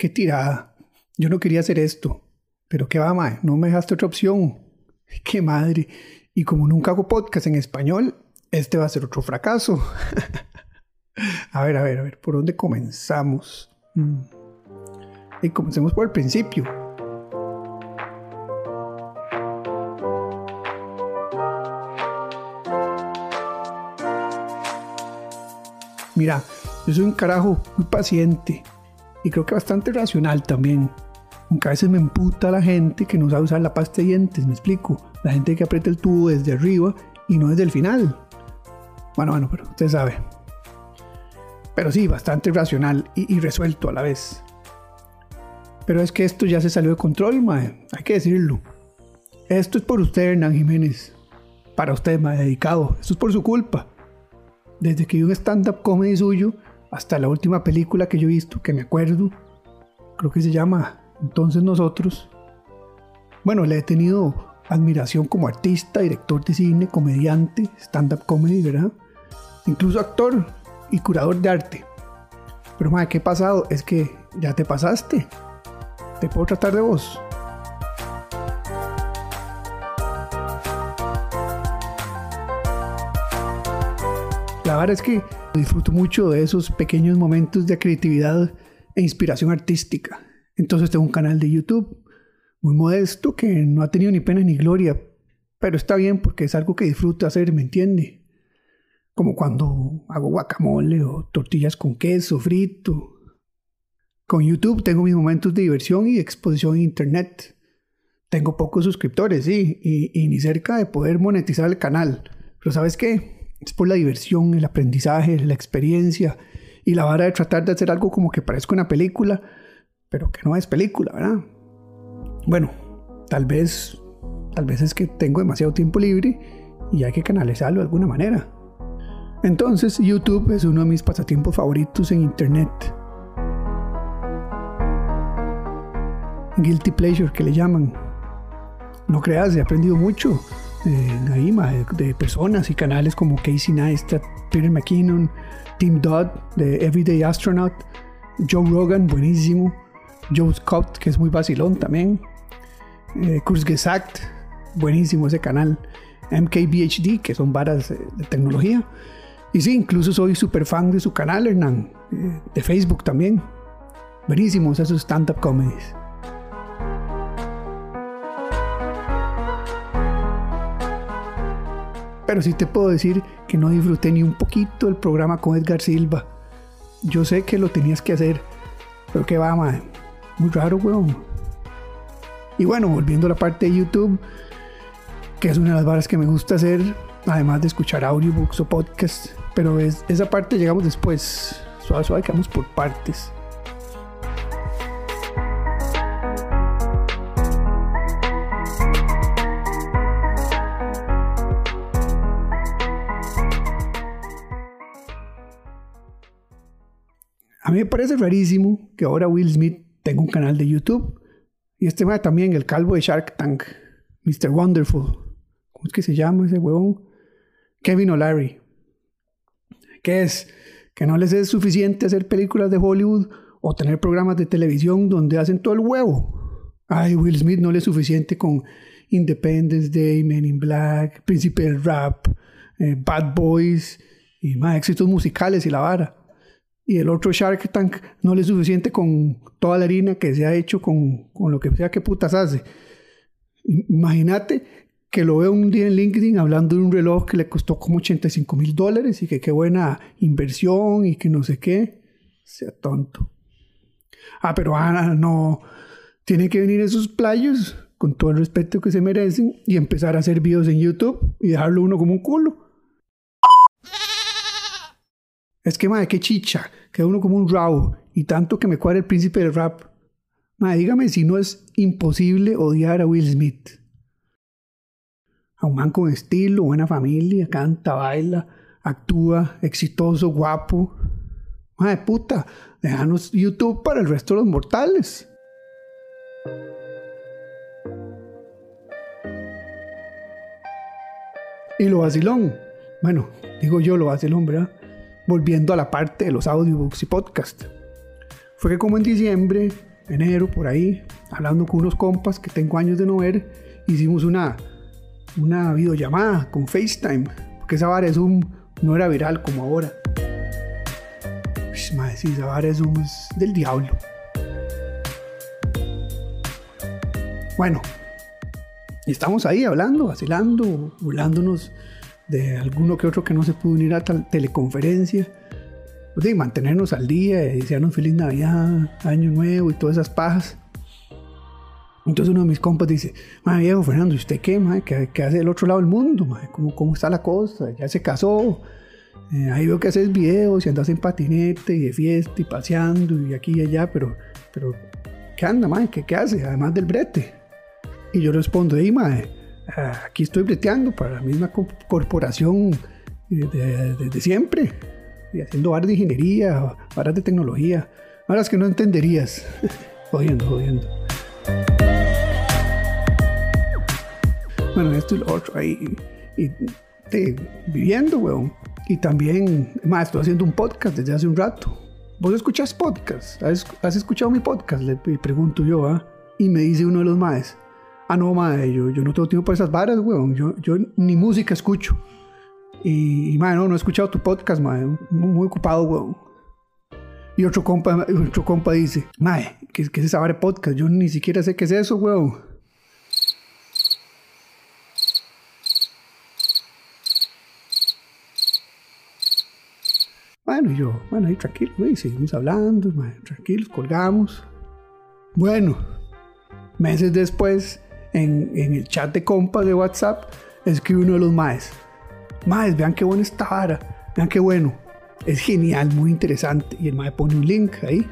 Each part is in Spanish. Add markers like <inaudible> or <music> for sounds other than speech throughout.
qué tirada. Yo no quería hacer esto. Pero qué va, mae, no me dejaste otra opción. Qué madre. Y como nunca hago podcast en español, este va a ser otro fracaso. <laughs> a ver, a ver, a ver, ¿por dónde comenzamos? Mm. Y comencemos por el principio. Mira, yo soy un carajo muy paciente y creo que bastante racional también. Aunque a veces me emputa la gente que no sabe usar la pasta de dientes, me explico. La gente que aprieta el tubo desde arriba y no desde el final. Bueno, bueno, pero usted sabe. Pero sí, bastante racional y, resuelto a la vez. Pero es que esto ya se salió de control, mae. Hay que decirlo. Esto es por usted, Hernán Jiménez. Para usted, mae, dedicado. Esto es por su culpa desde que vi un stand-up comedy suyo hasta la última película que yo he visto, que me acuerdo, creo que se llama Entonces Nosotros. Bueno, le he tenido admiración como artista, director de cine, comediante, stand-up comedy, ¿verdad? Incluso actor y curador de arte. Pero, madre, ¿qué ha pasado? Es que ya te pasaste. ¿Te puedo tratar de vos? La verdad es que disfruto mucho de esos pequeños momentos de creatividad e inspiración artística. Entonces tengo un canal de YouTube muy modesto que no ha tenido ni pena ni gloria, pero está bien porque es algo que disfruto hacer, ¿me entiende? Como cuando hago guacamole o tortillas con queso frito. Con YouTube tengo mis momentos de diversión y exposición en Internet. Tengo pocos suscriptores, sí, y, y ni cerca de poder monetizar el canal. Pero ¿sabes qué? Es por la diversión, el aprendizaje, la experiencia y la vara de tratar de hacer algo como que parezca una película, pero que no es película, ¿verdad? Bueno, tal vez, tal vez es que tengo demasiado tiempo libre y hay que canalizarlo de alguna manera. Entonces, YouTube es uno de mis pasatiempos favoritos en Internet. Guilty Pleasure, que le llaman. No creas, he aprendido mucho ahí, de, personas y canales como Casey Neistat, Peter McKinnon, Tim Dodd de Everyday Astronaut, Joe Rogan, buenísimo, Joe Scott, que es muy vacilón también, eh, Kurzgesagt, buenísimo ese canal, MKBHD, que son varas de tecnología. Y sí, incluso soy súper fan de su canal, Hernán, eh, de Facebook también. Buenísimos esos stand-up comedies. Pero sí te puedo decir que no disfruté ni un poquito el programa con Edgar Silva. Yo sé que lo tenías que hacer, pero que va, madre. Muy raro, weón. Y bueno, volviendo a la parte de YouTube, que es una de las varas que me gusta hacer, además de escuchar audiobooks o podcasts, pero es, esa parte llegamos después. Suave, suave, que vamos por partes. A mí me parece rarísimo que ahora Will Smith tenga un canal de YouTube. Y este va también, el calvo de Shark Tank, Mr. Wonderful. ¿Cómo es que se llama ese huevón? Kevin O'Larry. ¿Qué es? Que no les es suficiente hacer películas de Hollywood o tener programas de televisión donde hacen todo el huevo. Ay, Will Smith no le es suficiente con Independence Day, Men in Black, Príncipe del Rap, eh, Bad Boys y más éxitos musicales y la vara y el otro Shark Tank no le es suficiente con toda la harina que se ha hecho con, con lo que sea que putas hace. Imagínate que lo veo un día en LinkedIn hablando de un reloj que le costó como 85 mil dólares y que qué buena inversión y que no sé qué. Sea tonto. Ah, pero Ana, no. Tiene que venir esos playos con todo el respeto que se merecen y empezar a hacer videos en YouTube y dejarlo uno como un culo. Es que, madre, qué chicha. Queda uno como un rabo. Y tanto que me cuadra el príncipe del rap. Madre, dígame si no es imposible odiar a Will Smith. A un man con estilo, buena familia, canta, baila, actúa, exitoso, guapo. Madre puta, déjanos YouTube para el resto de los mortales. Y lo vacilón. Bueno, digo yo lo vacilón, ¿verdad? Volviendo a la parte de los audiobooks y podcast. Fue que como en diciembre enero, por ahí, hablando con unos compas que tengo años de no ver, hicimos una, una videollamada con FaceTime, porque esa vara de Zoom no era viral como ahora. Pues, madre, sí, esa vara de Zoom es del diablo. Bueno, estamos ahí hablando, vacilando, burlándonos de alguno que otro que no se pudo unir a tal teleconferencia. Pues, de mantenernos al día, desearnos feliz Navidad, Año Nuevo y todas esas pajas. Entonces uno de mis compas dice, madre viejo Fernando, ¿y usted qué, madre? ¿Qué, hace del otro lado del mundo? Madre? ¿Cómo, ¿Cómo está la cosa? ¿Ya se casó? Eh, ahí veo que haces videos y andas en patinete y de fiesta y paseando y aquí y allá, pero, pero ¿qué anda, madre? ¿Qué, ¿Qué hace? Además del brete. Y yo respondo, hey, madre, aquí estoy breteando para la misma corporación de, siempre, y haciendo áreas de ingeniería, áreas de tecnología, áreas que no entenderías. <laughs> jodiendo, jodiendo. Bueno, esto y lo otro ahí, y, viviendo, weón. Y también, más, estoy haciendo un podcast desde hace un rato. ¿Vos escuchas podcast? ¿Has, escuchado mi podcast? Le pregunto yo, ¿ah? Y me dice uno de los maes, ah, no, madre, yo, yo no tengo tiempo para esas varas, weón. Yo, yo ni música escucho. Y, y madre, no, no he escuchado tu podcast, madre. Muy, ocupado, weón. Y otro compa, otro compa dice, madre, ¿qué, ¿qué, es esa vara de podcast? Yo ni siquiera sé qué es eso, weón. Bueno, yo, bueno, ahí tranquilo, güey, seguimos hablando, madre, tranquilos, colgamos. Bueno, meses después, en, el chat de compas de WhatsApp, escribe uno de los maes. Maes, vean qué buena esta vara, vean qué bueno. Es genial, muy interesante. Y el mae pone un link ahí.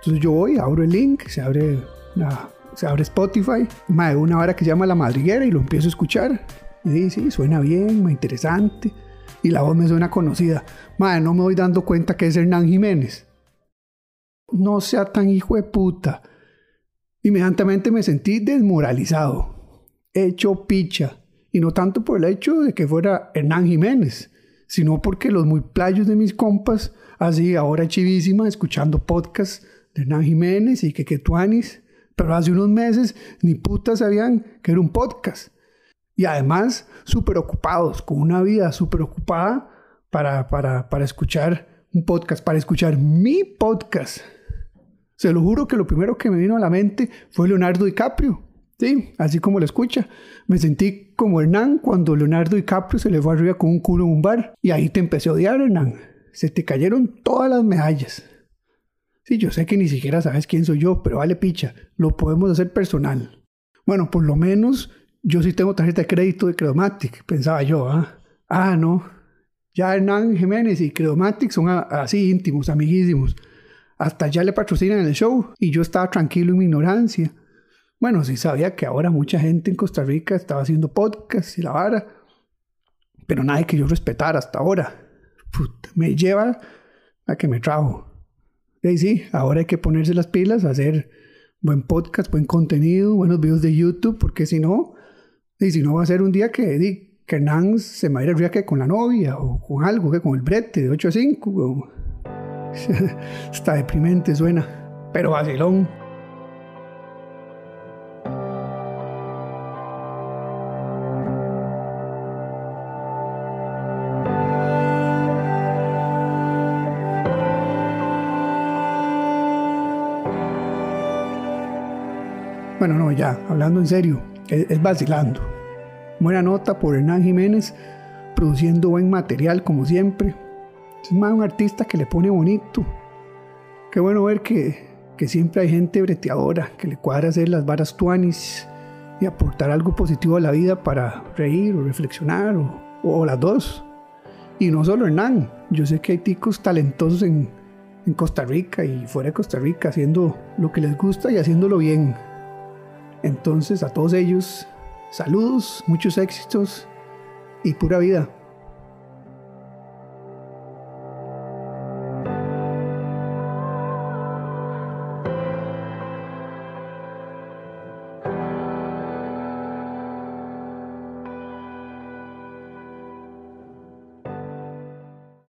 Entonces yo voy, abro el link, se abre, se abre Spotify, mae, una vara que se llama La Madriguera y lo empiezo a escuchar. Y dice, sí, suena bien, muy interesante. Y la voz me suena conocida. Mae, no me voy dando cuenta que es Hernán Jiménez. No sea tan hijo de puta. Inmediatamente me sentí desmoralizado, hecho picha, y no tanto por el hecho de que fuera Hernán Jiménez, sino porque los muy playos de mis compas, así ahora chivísima, escuchando podcasts de Hernán Jiménez y que que tuanis, pero hace unos meses ni putas sabían que era un podcast. Y además, súper ocupados, con una vida súper ocupada para, para, para escuchar un podcast, para escuchar mi podcast. Se lo juro que lo primero que me vino a la mente fue Leonardo DiCaprio. Sí, así como lo escucha. Me sentí como Hernán cuando Leonardo DiCaprio se le fue arriba con un culo en un bar. Y ahí te empecé a odiar, Hernán. Se te cayeron todas las medallas. Sí, yo sé que ni siquiera sabes quién soy yo, pero vale picha, lo podemos hacer personal. Bueno, por lo menos yo sí tengo tarjeta de crédito de Credomatic, pensaba yo, ¿ah? Ah, no. Ya Hernán Jiménez y Credomatic son así íntimos, amiguísimos hasta ya le patrocinan el show y yo estaba tranquilo en mi ignorancia. Bueno, sí sabía que ahora mucha gente en Costa Rica estaba haciendo podcasts y la vara, pero nadie que yo respetara hasta ahora. me lleva a que me trajo. Y sí, ahora hay que ponerse las pilas, hacer buen podcast, buen contenido, buenos videos de YouTube, porque si no, y si no va a ser un día que, que Hernán se me va a ir que con la novia o con algo, que con el brete de 8 a 5. <laughs> Está deprimente, suena, pero vacilón. Bueno, no, ya, hablando en serio, es, vacilando. Buena nota por Hernán Jiménez, produciendo buen material como siempre, es más un artista que le pone bonito. Qué bueno ver que, que siempre hay gente breteadora que le cuadra hacer las varas tuanis y aportar algo positivo a la vida para reír o reflexionar o, o las dos. Y no solo Hernán, yo sé que hay ticos talentosos en, en Costa Rica y fuera de Costa Rica haciendo lo que les gusta y haciéndolo bien. Entonces a todos ellos, saludos, muchos éxitos y pura vida.